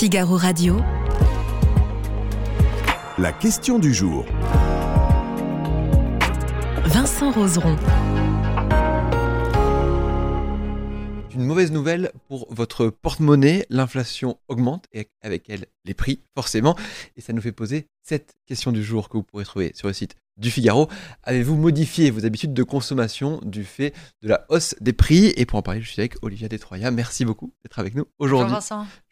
Figaro Radio. La question du jour. Vincent Roseron. Une mauvaise nouvelle pour votre porte-monnaie, l'inflation augmente et avec elle les prix forcément. Et ça nous fait poser cette question du jour que vous pourrez trouver sur le site du Figaro. Avez-vous modifié vos habitudes de consommation du fait de la hausse des prix? Et pour en parler, je suis avec Olivia Détroya. Merci beaucoup d'être avec nous aujourd'hui.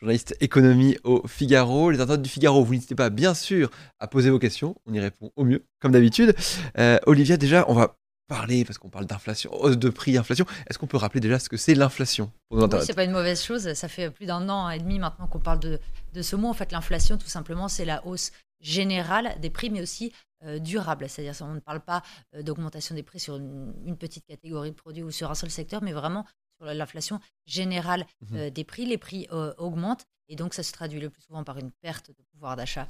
Journaliste économie au Figaro. Les internautes du Figaro, vous n'hésitez pas bien sûr à poser vos questions. On y répond au mieux, comme d'habitude. Euh, Olivia, déjà, on va parler, parce qu'on parle d'inflation, hausse de prix, inflation. Est-ce qu'on peut rappeler déjà ce que c'est l'inflation pour Oui, c'est pas une mauvaise chose. Ça fait plus d'un an et demi maintenant qu'on parle de, de ce mot. En fait, l'inflation, tout simplement, c'est la hausse générale des prix, mais aussi euh, durable. C'est-à-dire on ne parle pas euh, d'augmentation des prix sur une, une petite catégorie de produits ou sur un seul secteur, mais vraiment sur l'inflation générale Mhm. euh, des prix. Les prix augmentent et donc ça se traduit le plus souvent par une perte de pouvoir d'achat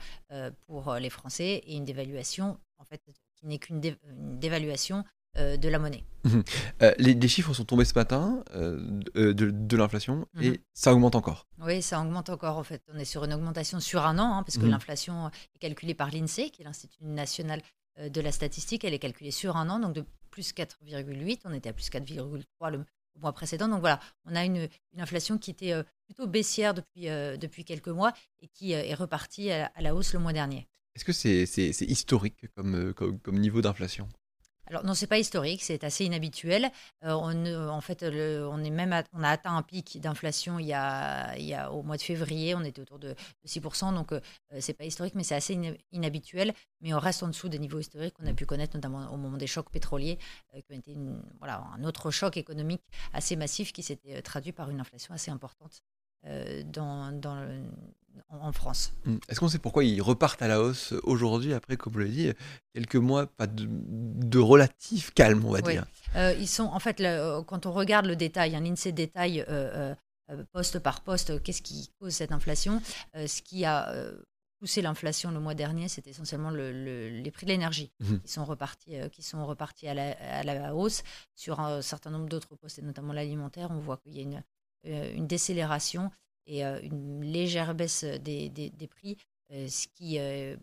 pour les Français et une dévaluation, en fait, qui n'est qu'une dé- une dévaluation de la monnaie. Euh, les, les chiffres sont tombés ce matin euh, de, l'inflation Mhm. et ça augmente encore. Oui, ça augmente encore en fait. On est sur une augmentation sur un an, hein, parce que Mhm. l'inflation est calculée par l'INSEE, qui est l'Institut national euh, de la statistique. Elle est calculée sur un an, donc de plus 4,8. On était à plus 4,3 le, mois précédent. Donc voilà, on a une, une inflation qui était euh, plutôt baissière depuis, euh, depuis quelques mois et qui euh, est repartie à, à la hausse le mois dernier. Est-ce que c'est historique comme, euh, comme, comme niveau d'inflation? Alors non, c'est pas historique, c'est assez inhabituel. Euh, en fait, on est même, on a atteint un pic d'inflation il il y a au mois de février, on était autour de, de 6%, donc euh, c'est pas historique, mais c'est assez inhabituel. Mais on reste en dessous des niveaux historiques qu'on a pu connaître, notamment au moment des chocs pétroliers, euh, qui ont été voilà un autre choc économique assez massif qui s'était euh, traduit par une inflation assez importante dans, dans le- en, France. Hmm. Est-ce qu'on sait pourquoi ils repartent à la hausse aujourd'hui après, comme vous l'avez dit, quelques mois pas de, de relatif calme, on va Oui. dire Euh, ils sont, en fait, euh, quand on regarde le détail, un INSEE détaille euh, euh, euh, poste par poste, qu'est-ce qui cause cette inflation Ce qui a poussé l'inflation le mois dernier, c'est essentiellement le- le- les prix de l'énergie Mhm. qui sont repartis, qui sont repartis à, la, à la hausse. Sur un certain nombre d'autres postes, et notamment l'alimentaire, on voit qu'il y a une, une décélération et euh, une légère baisse des, des- des prix, euh, ce qui est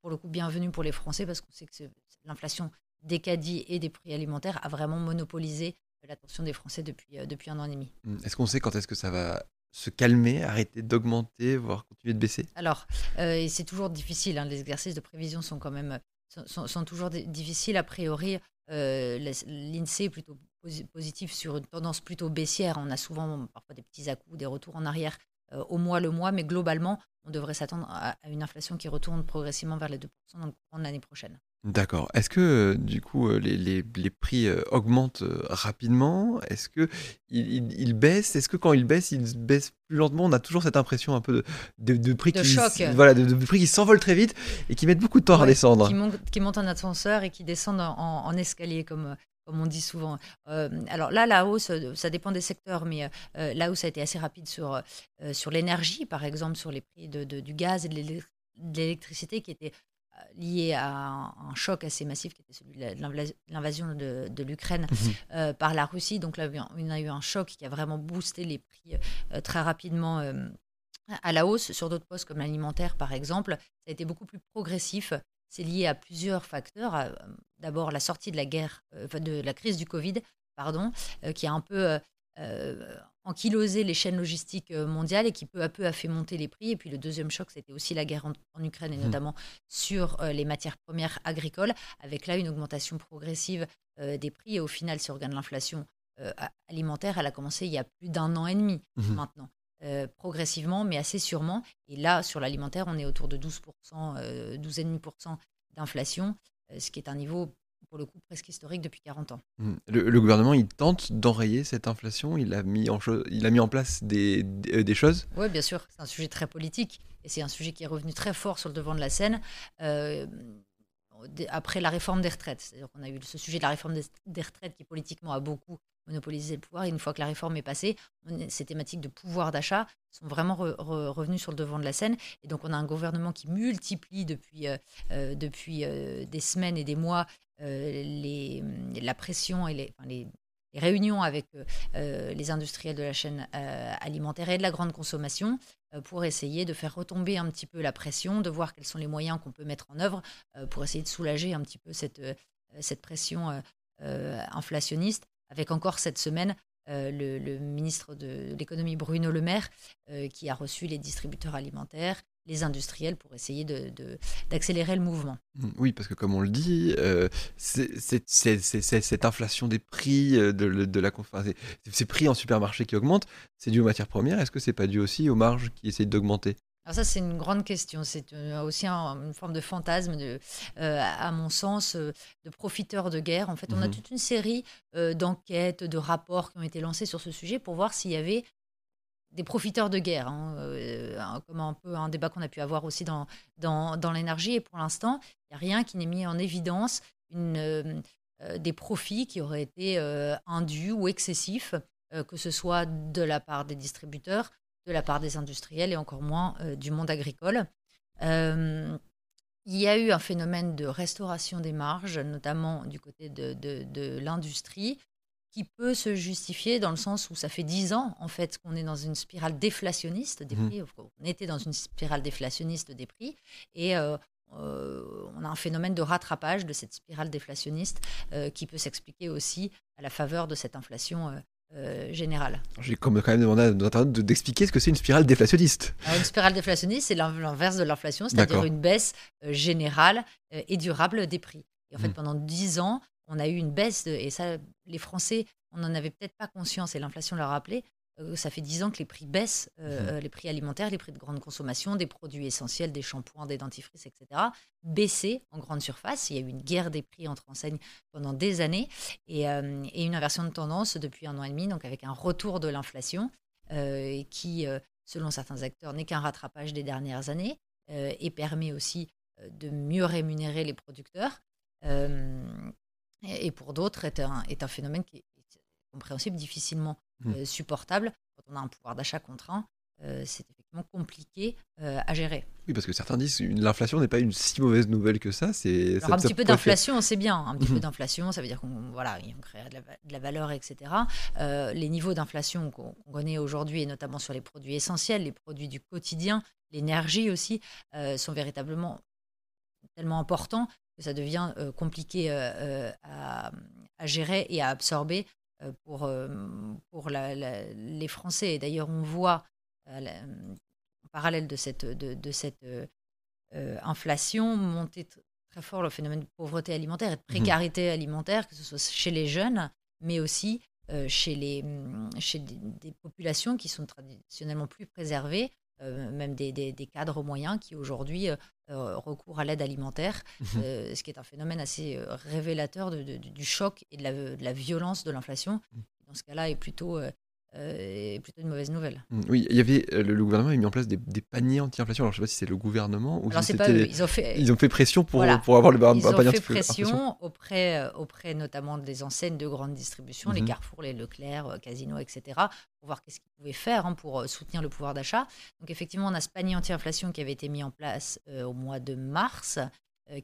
pour le coup bienvenu pour les Français parce qu'on sait que l'inflation des caddies et des prix alimentaires a vraiment monopolisé l'attention des Français depuis, euh, depuis un an et demi. Hmm. Est-ce qu'on sait quand est-ce que ça va se calmer, arrêter d'augmenter, voire continuer de baisser? Alors, euh, c'est toujours difficile, hein, les exercices de prévision sont quand même sont, toujours di- difficiles. A priori, euh, l'INSEE est plutôt positif sur une tendance plutôt baissière. On a souvent parfois des petits à-coups, des retours en arrière euh, au mois le mois, mais globalement, on devrait s'attendre à, à une inflation qui retourne progressivement vers les 2% dans le courant de l'année prochaine. D'accord. Est-ce que euh, du coup euh, les, les- les prix euh, augmentent rapidement? Est-ce que ils, ils- ils baissent? Est-ce que quand ils baissent, ils baissent plus lentement? On a toujours cette impression un peu de, de, de prix De qui choc. voilà, de, de prix qui s'envolent très vite et qui mettent beaucoup de temps à Ouais, redescendre. Qui, montent, qui montent en ascenseur et qui descendent en, en escalier, comme, comme on dit souvent. Euh, alors là, la hausse, euh, ça dépend des secteurs, mais euh, là où ça a été assez rapide sur, euh, sur l'énergie, par exemple, sur les prix de, de- du gaz et de l'élec- de l'électricité, qui étaient liés à un, un choc assez massif, qui était celui de l'invasion de, de l'Ukraine Mhm. par la Russie. Donc là, on a eu un choc qui a vraiment boosté les prix très rapidement à la hausse. Sur d'autres postes comme l'alimentaire, par exemple, ça a été beaucoup plus progressif. C'est lié à plusieurs facteurs. D'abord, la sortie de la guerre, euh, de la crise du Covid, pardon, euh, qui a un peu euh, ankylosé les chaînes logistiques mondiales et qui peu à peu a fait monter les prix. Et puis le deuxième choc, c'était aussi la guerre en, en Ukraine et Mhm. notamment sur euh, les matières premières agricoles, avec là une augmentation progressive euh, des prix. Et au final, si on regarde l'inflation euh, alimentaire, elle a commencé il y a plus d'un an et demi Mhm. maintenant. Progressivement, mais assez sûrement. Et là, sur l'alimentaire, on est autour de 12%, euh, 12,5% d'inflation, ce qui est un niveau, pour le coup, presque historique depuis 40 ans. Hmm. Le, le gouvernement, il tente d'enrayer cette inflation. Il a mis en, il a mis en place des, des, euh, des choses? Oui, bien sûr, c'est un sujet très politique et c'est un sujet qui est revenu très fort sur le devant de la scène. euh, après la réforme des retraites. C'est-à-dire qu'on a eu ce sujet de la réforme des, retraites qui politiquement a beaucoup monopolisé le pouvoir. Et une fois que la réforme est passée, ces thématiques de pouvoir d'achat sont vraiment re- re- revenues sur le devant de la scène. Et donc on a un gouvernement qui multiplie depuis, euh, euh, depuis euh, des semaines et des mois les, la pression et les, réunions avec les industriels de la chaîne alimentaire et de la grande consommation pour essayer de faire retomber un petit peu la pression, de voir quels sont les moyens qu'on peut mettre en œuvre pour essayer de soulager un petit peu cette, cette pression inflationniste. Avec encore cette semaine le, ministre de l'économie Bruno Le Maire qui a reçu les distributeurs alimentaires, les industriels pour essayer d'accélérer de, le mouvement. Mmh, oui, parce que comme on le dit, euh, c'est cette inflation des prix, euh, de, de la, ces prix en supermarché qui augmentent, c'est dû aux matières premières. Est-ce que c'est pas dû aussi aux marges qui essayent d'augmenter? Alors ça, c'est une grande question. C'est euh, aussi une forme de fantasme, de, à mon sens, de profiteurs de guerre. En fait, on a mmh toute une série d'enquêtes, de rapports qui ont été lancés sur ce sujet pour voir s'il y avait des profiteurs de guerre, hein, euh, comme un peu un débat qu'on a pu avoir aussi dans, l'énergie. Et pour l'instant, il n'y a rien qui n'ait mis en évidence euh, euh, des profits qui auraient été indus ou excessifs, que ce soit de la part des distributeurs, de la part des industriels et encore moins du monde agricole. il y a eu un phénomène de restauration des marges, notamment du côté de l'industrie, qui peut se justifier dans le sens où ça fait dix ans en fait qu'on est dans une spirale déflationniste des mmh. prix. On était dans une spirale déflationniste des prix et euh, euh, on a un phénomène de rattrapage de cette spirale déflationniste euh, qui peut s'expliquer aussi à la faveur de cette inflation générale. J'ai quand même demandé à nos internautes d'expliquer ce que c'est une spirale déflationniste. une spirale déflationniste, c'est l'inverse de l'inflation, c'est-à-dire une baisse générale et durable des prix. Et en fait, mmh. pendant dix ans, on a eu une baisse, et ça, les Français, on n'en avait peut-être pas conscience, et l'inflation leur a rappelé, euh, ça fait dix ans que les prix baissent, euh, mmh. euh, les prix alimentaires, les prix de grande consommation, des produits essentiels, des shampoings, des dentifrices, etc., baissaient en grande surface. Il y a eu une guerre des prix entre enseignes pendant des années et, une inversion de tendance depuis un an et demi, donc avec un retour de l'inflation qui, selon certains acteurs, n'est qu'un rattrapage des dernières années et permet aussi de mieux rémunérer les producteurs et pour d'autres est un, est un phénomène qui est compréhensible, difficilement mmh. euh, supportable. Quand on a un pouvoir d'achat contraint, euh, c'est effectivement compliqué euh, à gérer. Oui, parce que certains disent que l'inflation n'est pas une si mauvaise nouvelle que ça. C'est un petit peu d'inflation, c'est bien. Un petit peu mmh. d'inflation, ça veut dire qu'on voilà, on crée de la, valeur, etc. les niveaux d'inflation qu'on connaît aujourd'hui, et notamment sur les produits essentiels, les produits du quotidien, l'énergie aussi, sont véritablement tellement importants ça devient compliqué à, gérer et à absorber pour, pour les Français. Et d'ailleurs, on voit en parallèle de cette, de, cette inflation monter très fort le phénomène de pauvreté alimentaire et de mmh précarité alimentaire, que ce soit chez les jeunes, mais aussi chez, les, chez des, populations qui sont traditionnellement plus préservées, même des, des, cadres moyens qui aujourd'hui euh, recours à l'aide alimentaire, mmh euh, ce qui est un phénomène assez euh, révélateur du choc et de la, violence de l'inflation. Mmh. Dans ce cas-là, est plutôt euh, plutôt une mauvaise nouvelle. Mmh, oui, il y avait le, gouvernement a mis en place des, paniers anti-inflation. Alors je ne sais pas si c'est le gouvernement ou Alors, si pas Ils ont fait, ils ont fait pression pour, pour avoir le panier Ils ont fait pression auprès, auprès notamment des enseignes de grande distribution, les Carrefour, les Leclerc, Casino, etc., pour voir qu'est-ce qu'ils pouvaient faire hein, pour soutenir le pouvoir d'achat. Donc effectivement, on a ce panier anti-inflation qui avait été mis en place au mois de mars,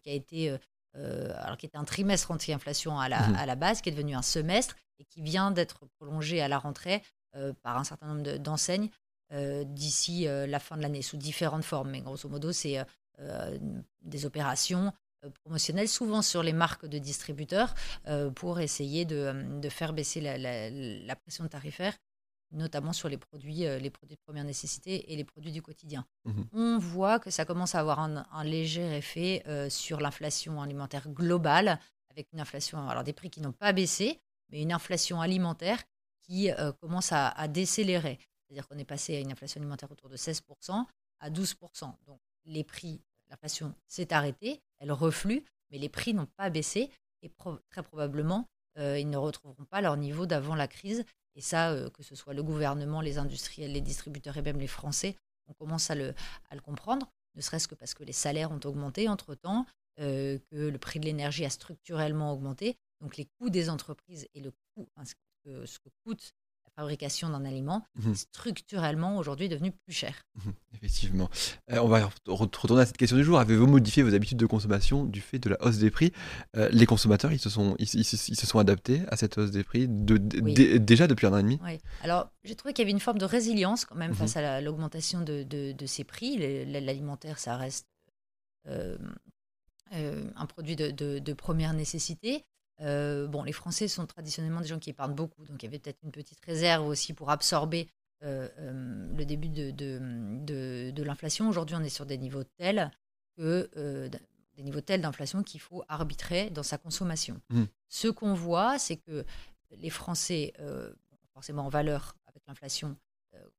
qui a été alors qui était un trimestre anti-inflation à, la, à la base, qui est devenu un semestre et qui vient d'être prolongé à la rentrée euh, par un certain nombre d'enseignes euh, d'ici euh, la fin de l'année, sous différentes formes. Mais grosso modo, c'est des opérations promotionnelles, souvent sur les marques de distributeurs, pour essayer de, faire baisser la, pression tarifaire notamment sur les produits, les produits de première nécessité et les produits du quotidien. Mmh On voit que ça commence à avoir un, un léger effet sur l'inflation alimentaire globale, avec une inflation, alors des prix qui n'ont pas baissé, mais une inflation alimentaire qui euh, commence à, décélérer. C'est-à-dire qu'on est passé à une inflation alimentaire autour de 16% à 12%. Donc les prix, l'inflation s'est arrêtée, elle reflue, mais les prix n'ont pas baissé et très probablement, euh, ils ne retrouveront pas leur niveau d'avant la crise. Et ça, euh, que ce soit le gouvernement, les industriels, les distributeurs et même les Français, on commence à le, à le comprendre, ne serait-ce que parce que les salaires ont augmenté entre-temps, que le prix de l'énergie a structurellement augmenté. Donc les coûts des entreprises et le coût, ce que, coûte la fabrication d'un aliment, Mhm. structurellement aujourd'hui devenu plus cher. Mhm, Effectivement. Euh, on va re- retourner à cette question du jour. Avez-vous modifié vos habitudes de consommation du fait de la hausse des prix? Euh, Les consommateurs, ils se, sont, ils, ils se- ils se sont adaptés à cette hausse des prix de, Oui. déjà depuis un an et demi? Oui. Alors, j'ai trouvé qu'il y avait une forme de résilience quand même Mhm. face à la- l'augmentation de, de- de ces prix. L'alimentaire, ça reste euh, un produit de première nécessité. Euh, bon, les Français sont traditionnellement des gens qui épargnent beaucoup, donc il y avait peut-être une petite réserve aussi pour absorber euh, euh, le début de, de, de- de l'inflation. Aujourd'hui, on est sur des niveaux tels que des niveaux tels d'inflation qu'il faut arbitrer dans sa consommation. Mhm. Ce qu'on voit, c'est que les Français, forcément en valeur avec l'inflation,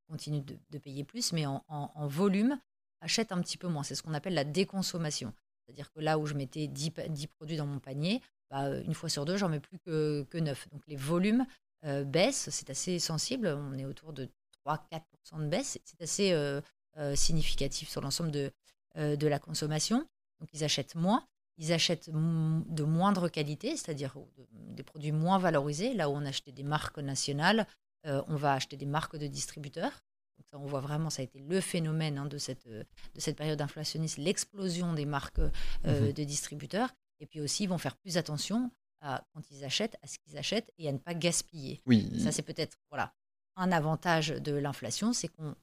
continuent de, payer plus, mais en, en- en volume, achètent un petit peu moins. C'est ce qu'on appelle la déconsommation. C'est-à-dire que là où je mettais 10, pa- 10 produits dans mon panier, bah, une fois sur deux, j'en mets plus que, que 9. Donc les volumes euh, baissent, c'est assez sensible. On est autour de 3-4% de baisse. C'est assez euh, euh, significatif sur l'ensemble de, de la consommation. Donc ils achètent moins. Ils achètent de moindre qualité, c'est-à-dire de- des produits moins valorisés. Là où on achetait des marques nationales, on va acheter des marques de distributeurs. Donc ça, on voit vraiment, ça a été le phénomène hein, de, cette, de cette période inflationniste, l'explosion des marques euh, Mhm. de distributeurs. Et puis aussi, ils vont faire plus attention à, quand ils achètent, à ce qu'ils achètent et à ne pas gaspiller. Oui, Ça, c'est peut-être voilà, un avantage de l'inflation, c'est qu'on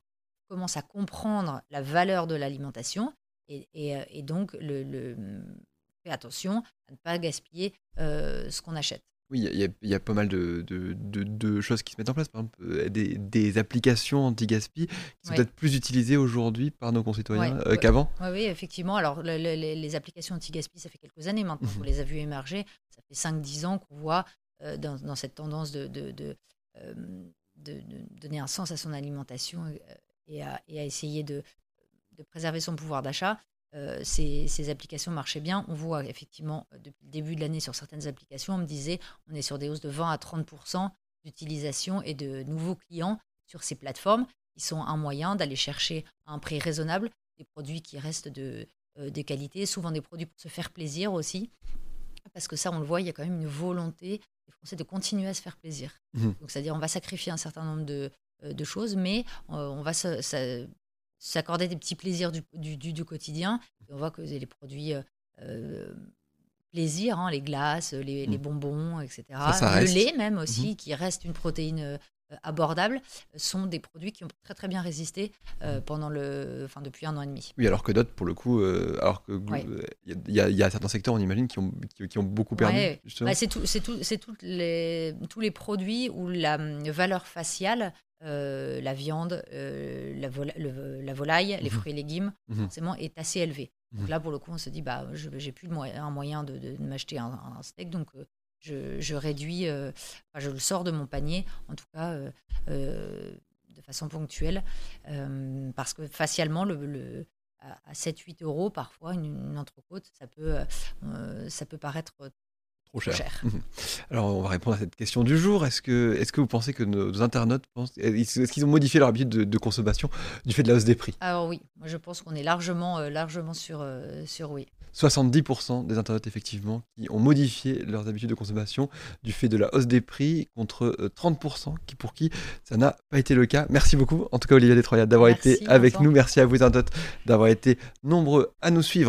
commence à comprendre la valeur de l'alimentation et, et, euh, et donc le, le- fait attention à ne pas gaspiller euh, ce qu'on achète. Oui, il y a- y, pas mal de, de- de- de choses qui se mettent en place. Par exemple, euh, des, des applications anti-gaspi qui sont Ouais. peut-être plus utilisées aujourd'hui par nos concitoyens Ouais, euh, qu'avant. Oui, oui, effectivement. Alors, le- le- les, applications anti-gaspi, ça fait quelques années maintenant Mhm. qu'on les a vues émerger. Ça fait 5-10 ans qu'on voit euh, dans, dans cette tendance de, euh, donner un sens à son alimentation et, à, et à essayer de préserver son pouvoir d'achat. Euh, ces, ces applications marchaient bien. On voit effectivement, euh, depuis le début de l'année, sur certaines applications, on me disait on est sur des hausses de 20 à 30 d'utilisation et de nouveaux clients sur ces plateformes qui sont un moyen d'aller chercher à un prix raisonnable des produits qui restent de, euh, de qualité, souvent des produits pour se faire plaisir aussi. Parce que ça, on le voit, il y a quand même une volonté des Français de continuer à se faire plaisir. Mhm. Donc, c'est-à-dire, on va sacrifier un certain nombre de, euh, de choses, mais on va se- se- s'accorder des petits plaisirs du, du, du- du quotidien. Et on voit que les produits euh, euh, plaisir, hein, les glaces, les, les Mhm. bonbons, etc. Ça, ça le lait même aussi, qui reste une protéine euh, abordable, sont des produits qui ont très très bien résisté euh, pendant le, enfin, depuis un an et demi. Oui, alors que d'autres, pour le coup, euh, alors que Ouais. il y, a- il y a certains secteurs, on imagine, qui ont, qui, qui ont beaucoup perdu. Ouais. Bah, c'est tout, c'est tout, c'est toutes les, tous les produits où la hum, valeur faciale, euh, la viande, euh, la, vola- le- la volaille, les Mhm. fruits et légumes, Mhm. forcément, est assez élevée. Donc Mhm. là, pour le coup, on se dit, bah, je j'ai plus de un moyen de, de m'acheter un, un steak, donc euh, je, je réduis, enfin, je le sors de mon panier, en tout cas de façon ponctuelle, parce que facialement, le, le- à, à 7-8 euros, parfois, une, une entrecôte, ça peut, ça peut paraître Trop cher. cher. Alors, on va répondre à cette question du jour. Est-ce que, est que vous pensez que nos internautes pensent, est-ce qu'ils ont modifié leur habitude de, de consommation du fait de la hausse des prix? Alors oui, moi je pense qu'on est largement, euh, largement sur, euh, sur oui. 70% des internautes, effectivement, qui ont modifié leurs habitudes de consommation du fait de la hausse des prix, contre euh, 30% qui, pour qui ça n'a pas été le cas. Merci beaucoup, en tout cas, Olivia Détroyat, d'avoir été avec nous. Merci à vous, internautes, d'avoir été nombreux à nous suivre